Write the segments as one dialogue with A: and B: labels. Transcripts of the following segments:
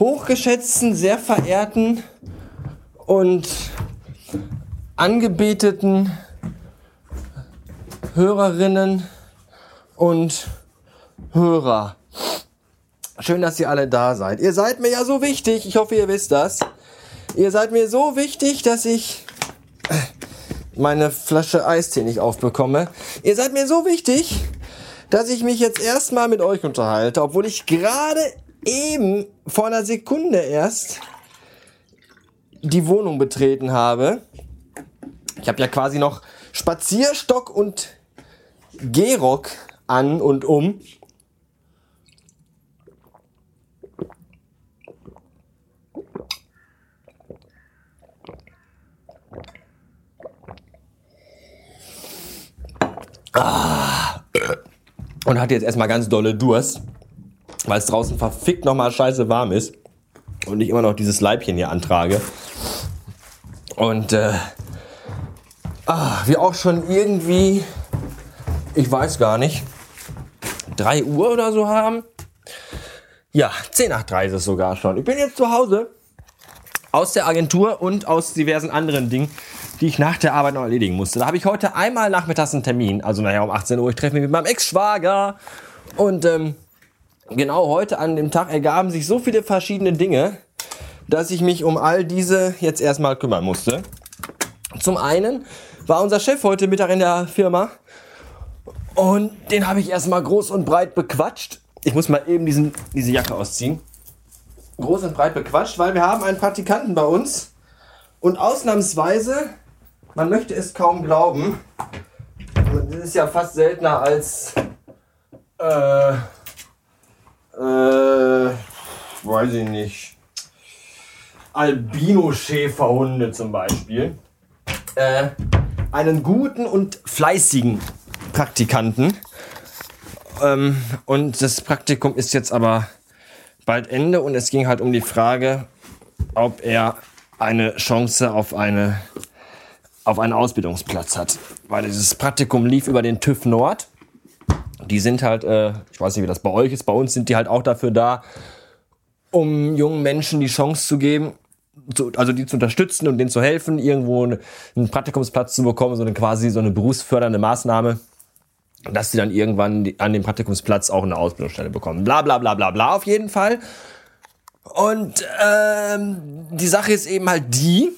A: Hochgeschätzten, sehr verehrten und angebeteten Hörerinnen und Hörer. Schön, dass ihr alle da seid. Ihr seid mir ja so wichtig. Ich hoffe, ihr wisst das. Ihr seid mir so wichtig, dass ich meine Flasche Eistee nicht aufbekomme. Ihr seid mir so wichtig, dass ich mich jetzt erstmal mit euch unterhalte, obwohl ich gerade eben vor einer Sekunde erst die Wohnung betreten habe. Ich habe ja quasi noch Spazierstock und Gehrock an und um. Ah. Und hatte jetzt erstmal ganz dolle Durst, weil es draußen verfickt nochmal scheiße warm ist und ich immer noch dieses Leibchen hier antrage. Und äh, ah, wir auch schon irgendwie, ich weiß gar nicht, 3 Uhr oder so haben. Ja, 10 nach 3 ist es sogar schon. Ich bin jetzt zu Hause aus der Agentur und aus diversen anderen Dingen, die ich nach der Arbeit noch erledigen musste. Da habe ich heute einmal nachmittags einen Termin, also nachher um 18 Uhr. Ich treffe mich mit meinem Ex-Schwager und ähm, genau heute an dem Tag ergaben sich so viele verschiedene Dinge, dass ich mich um all diese jetzt erstmal kümmern musste. Zum einen war unser Chef heute Mittag in der Firma und den habe ich erstmal groß und breit bequatscht. Ich muss mal eben diesen, diese Jacke ausziehen. Groß und breit bequatscht, weil wir haben einen Praktikanten bei uns und ausnahmsweise man möchte es kaum glauben. Das ist ja fast seltener als äh, äh, weiß ich nicht. Albino-Schäferhunde zum Beispiel. Äh, einen guten und fleißigen Praktikanten. Ähm, und das Praktikum ist jetzt aber bald Ende und es ging halt um die Frage, ob er eine Chance auf eine auf einen Ausbildungsplatz hat. Weil dieses Praktikum lief über den TÜV Nord. Die sind halt, äh, ich weiß nicht, wie das bei euch ist, bei uns sind die halt auch dafür da, um jungen Menschen die Chance zu geben, zu, also die zu unterstützen und denen zu helfen, irgendwo einen Praktikumsplatz zu bekommen, so eine quasi so eine berufsfördernde Maßnahme, dass sie dann irgendwann an dem Praktikumsplatz auch eine Ausbildungsstelle bekommen. Bla bla bla bla bla auf jeden Fall. Und ähm, die Sache ist eben halt die,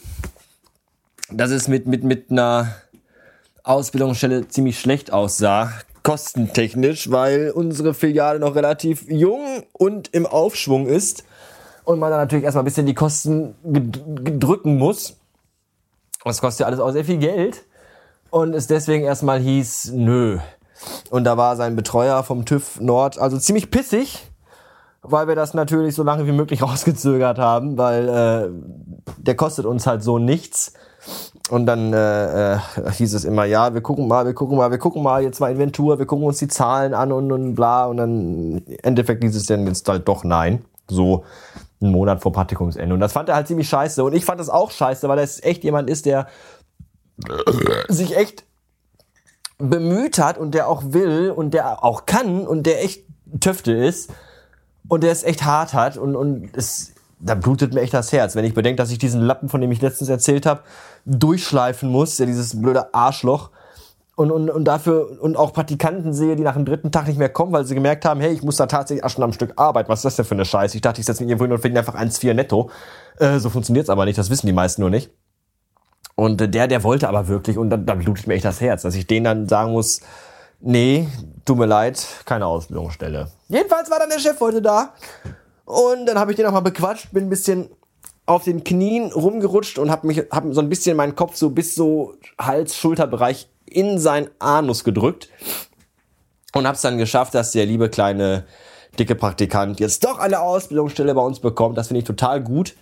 A: dass es mit, mit, mit einer Ausbildungsstelle ziemlich schlecht aussah, kostentechnisch, weil unsere Filiale noch relativ jung und im Aufschwung ist und man dann natürlich erstmal ein bisschen die Kosten drücken muss. Das kostet ja alles auch sehr viel Geld und es deswegen erstmal hieß, nö. Und da war sein Betreuer vom TÜV Nord also ziemlich pissig, weil wir das natürlich so lange wie möglich rausgezögert haben, weil äh, der kostet uns halt so nichts. Und dann äh, äh, hieß es immer, ja, wir gucken mal, wir gucken mal, wir gucken mal jetzt mal Inventur, wir gucken uns die Zahlen an und, und bla. Und dann im Endeffekt hieß es dann jetzt halt doch nein. So einen Monat vor Praktikumsende. Und das fand er halt ziemlich scheiße. Und ich fand das auch scheiße, weil das echt jemand ist, der sich echt bemüht hat und der auch will und der auch kann und der echt Töfte ist und der es echt hart hat und, und es, da blutet mir echt das Herz, wenn ich bedenke, dass ich diesen Lappen, von dem ich letztens erzählt habe, durchschleifen muss, ja, dieses blöde Arschloch. Und, und, und dafür und auch Praktikanten sehe, die nach dem dritten Tag nicht mehr kommen, weil sie gemerkt haben, hey, ich muss da tatsächlich Stunden am Stück arbeiten. Was ist das denn für eine Scheiße? Ich dachte, ich setze mich irgendwo hin und verdiene einfach 1,4 netto. Äh, so funktioniert's aber nicht, das wissen die meisten nur nicht. Und äh, der, der wollte aber wirklich, und dann, dann blutet mir echt das Herz, dass ich denen dann sagen muss, nee, tut mir leid, keine Ausbildungsstelle. Jedenfalls war dann der Chef heute da. Und dann habe ich den nochmal bequatscht, bin ein bisschen auf den Knien rumgerutscht und habe mich hab so ein bisschen meinen Kopf so bis so Hals Schulterbereich in sein Anus gedrückt und habe es dann geschafft, dass der liebe kleine dicke Praktikant jetzt doch eine Ausbildungsstelle bei uns bekommt. Das finde ich total gut.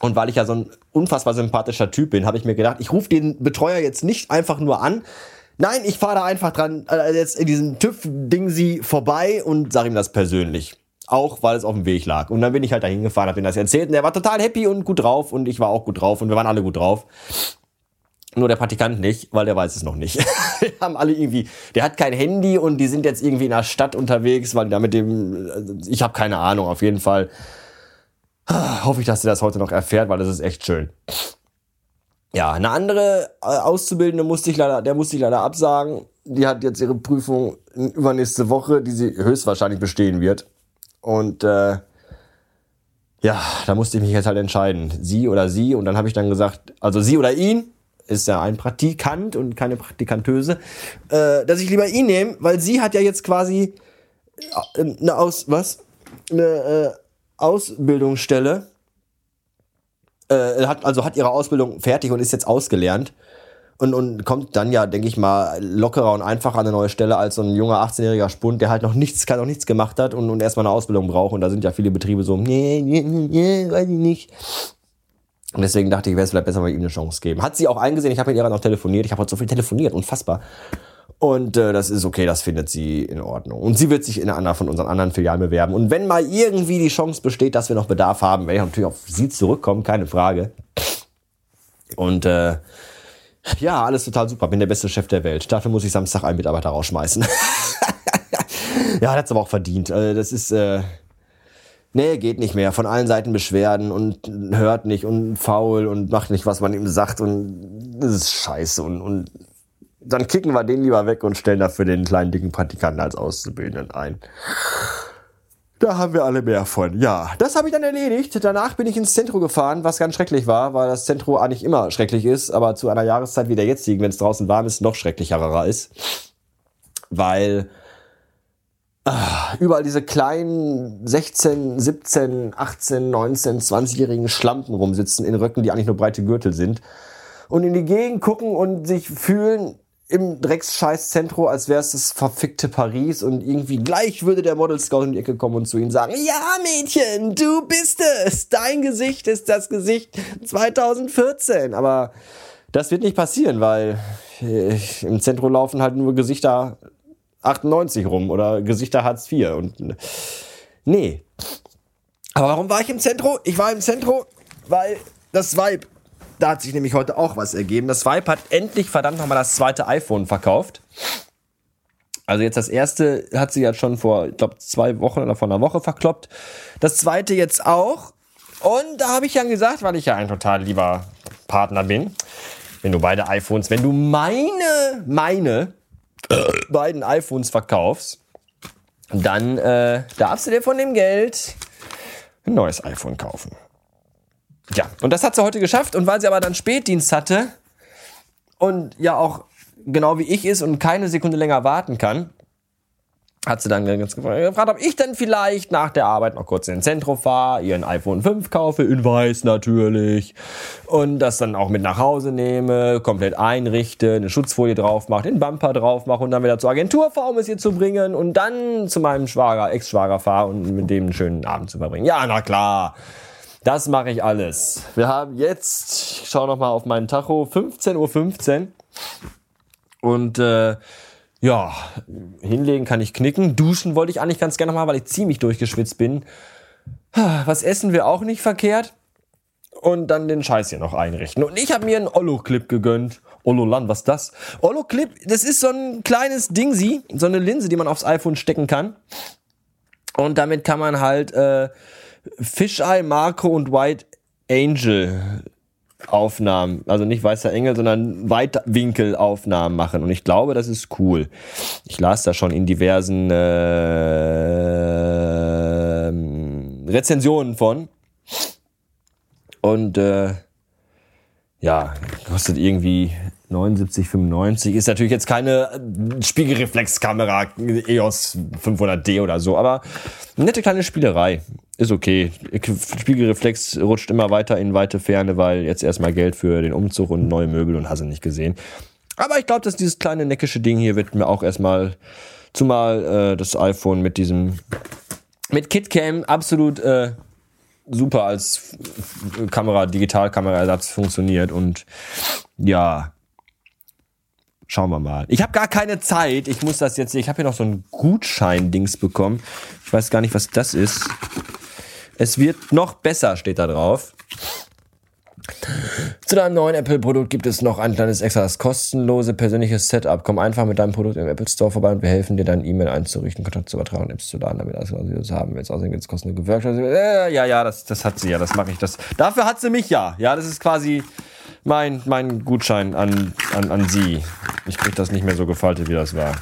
A: Und weil ich ja so ein unfassbar sympathischer Typ bin, habe ich mir gedacht, ich rufe den Betreuer jetzt nicht einfach nur an. Nein, ich fahre da einfach dran, äh, jetzt in diesem TÜV-Ding sie vorbei und sage ihm das persönlich. Auch weil es auf dem Weg lag. Und dann bin ich halt dahin gefahren, habe ihm das erzählt und er war total happy und gut drauf und ich war auch gut drauf und wir waren alle gut drauf. Nur der Praktikant nicht, weil der weiß es noch nicht. Wir haben alle irgendwie, der hat kein Handy und die sind jetzt irgendwie in der Stadt unterwegs, weil da mit dem, ich habe keine Ahnung, auf jeden Fall hoffe ich, dass er das heute noch erfährt, weil das ist echt schön. Ja, eine andere äh, Auszubildende musste ich leider, der musste ich leider absagen. Die hat jetzt ihre Prüfung übernächste Woche, die sie höchstwahrscheinlich bestehen wird. Und äh, ja, da musste ich mich jetzt halt entscheiden, sie oder sie. Und dann habe ich dann gesagt, also sie oder ihn, ist ja ein Praktikant und keine Praktikantöse, äh, dass ich lieber ihn nehme, weil sie hat ja jetzt quasi äh, eine Aus, was? Eine äh, Ausbildungsstelle äh, hat, also hat ihre Ausbildung fertig und ist jetzt ausgelernt. Und, und kommt dann ja, denke ich mal, lockerer und einfacher an eine neue Stelle als so ein junger 18-jähriger Spund, der halt noch nichts, noch nichts gemacht hat und, und erstmal eine Ausbildung braucht. Und da sind ja viele Betriebe so, nee, nee, nee, weiß ich nicht. Und deswegen dachte ich, wäre es vielleicht besser, mal ihm eine Chance geben. Hat sie auch eingesehen, ich habe mit ihr noch telefoniert, ich habe heute so viel telefoniert, unfassbar. Und äh, das ist okay, das findet sie in Ordnung. Und sie wird sich in einer von unseren anderen Filialen bewerben. Und wenn mal irgendwie die Chance besteht, dass wir noch Bedarf haben, werde ich natürlich auf sie zurückkommen, keine Frage. Und äh, ja, alles total super. Bin der beste Chef der Welt. Dafür muss ich Samstag einen Mitarbeiter rausschmeißen. ja, hat's aber auch verdient. Also das ist, äh, nee, geht nicht mehr. Von allen Seiten Beschwerden und hört nicht und faul und macht nicht, was man ihm sagt und das ist scheiße und, und dann kicken wir den lieber weg und stellen dafür den kleinen dicken Praktikanten als Auszubildenden ein. Da haben wir alle mehr von. Ja, das habe ich dann erledigt. Danach bin ich ins Zentrum gefahren, was ganz schrecklich war, weil das Zentrum eigentlich immer schrecklich ist, aber zu einer Jahreszeit wie der jetzigen, wenn es draußen warm ist, noch schrecklicherer ist. Weil ah, überall diese kleinen 16, 17, 18, 19, 20-jährigen Schlampen rumsitzen in Röcken, die eigentlich nur breite Gürtel sind und in die Gegend gucken und sich fühlen, im Drecksscheiß-Zentro, als wäre es das verfickte Paris und irgendwie gleich würde der Model Scout in die Ecke kommen und zu ihnen sagen, ja Mädchen, du bist es, dein Gesicht ist das Gesicht 2014, aber das wird nicht passieren, weil äh, im Zentrum laufen halt nur Gesichter 98 rum oder Gesichter Hartz IV und nee. Aber warum war ich im Zentrum? Ich war im Zentrum, weil das Vibe da hat sich nämlich heute auch was ergeben. Das Swipe hat endlich verdammt nochmal das zweite iPhone verkauft. Also jetzt das erste hat sie jetzt schon vor, ich glaube, zwei Wochen oder vor einer Woche verkloppt. Das zweite jetzt auch. Und da habe ich ja gesagt, weil ich ja ein total lieber Partner bin, wenn du beide iPhones, wenn du meine, meine beiden iPhones verkaufst, dann äh, darfst du dir von dem Geld ein neues iPhone kaufen. Ja, und das hat sie heute geschafft. Und weil sie aber dann Spätdienst hatte und ja auch genau wie ich ist und keine Sekunde länger warten kann, hat sie dann ganz gefragt, ob ich denn vielleicht nach der Arbeit noch kurz in Zentrum fahre, ihren iPhone 5 kaufe, in weiß natürlich, und das dann auch mit nach Hause nehme, komplett einrichte, eine Schutzfolie drauf mache, den Bumper drauf mache und dann wieder zur Agentur fahre, um es hier zu bringen und dann zu meinem Schwager, Ex-Schwager fahre und mit dem einen schönen Abend zu verbringen. Ja, na klar. Das mache ich alles. Wir haben jetzt, ich schaue nochmal auf meinen Tacho, 15.15 Uhr. 15. Und äh, ja, hinlegen kann ich knicken. Duschen wollte ich eigentlich ganz gerne mal, weil ich ziemlich durchgeschwitzt bin. Was essen wir auch nicht verkehrt. Und dann den Scheiß hier noch einrichten. Und ich habe mir einen Ollo-Clip gegönnt. Ollolan, was das? Ollo-Clip, das ist so ein kleines Dingsi, so eine Linse, die man aufs iPhone stecken kann. Und damit kann man halt äh, Fisheye, Marco und White Angel Aufnahmen, also nicht weißer Engel, sondern Weitwinkelaufnahmen machen. Und ich glaube, das ist cool. Ich las da schon in diversen äh, Rezensionen von. Und äh, ja, kostet irgendwie 79,95. Ist natürlich jetzt keine Spiegelreflexkamera EOS 500D oder so, aber nette kleine Spielerei ist okay. Spiegelreflex rutscht immer weiter in weite Ferne, weil jetzt erstmal Geld für den Umzug und neue Möbel und hast nicht gesehen. Aber ich glaube, dass dieses kleine neckische Ding hier wird mir auch erstmal, zumal äh, das iPhone mit diesem, mit KitCam absolut äh, super als Kamera, Digitalkameraersatz funktioniert und ja, Schauen wir mal. Ich habe gar keine Zeit. Ich muss das jetzt. Ich habe hier noch so ein Gutschein-Dings bekommen. Ich weiß gar nicht, was das ist. Es wird noch besser, steht da drauf. Zu deinem neuen Apple-Produkt gibt es noch ein kleines extra, das kostenlose persönliches Setup. Komm einfach mit deinem Produkt im Apple Store vorbei und wir helfen dir, deine E-Mail einzurichten, Kontakt zu übertragen und Apps zu laden, damit alles, was das haben willst. Außerdem gibt es kostenlose Workshops. Äh, ja, ja, das, das hat sie ja, das mache ich. Das. Dafür hat sie mich ja. Ja, das ist quasi mein, mein Gutschein an, an, an sie. Ich krieg das nicht mehr so gefaltet, wie das war.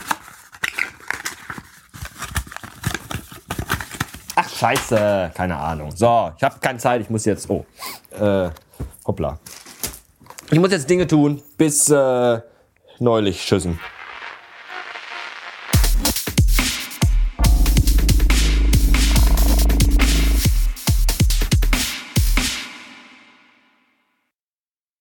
A: Scheiße. Keine Ahnung. So, ich habe keine Zeit. Ich muss jetzt... Oh. Äh, hoppla. Ich muss jetzt Dinge tun. Bis äh, neulich. Tschüssen.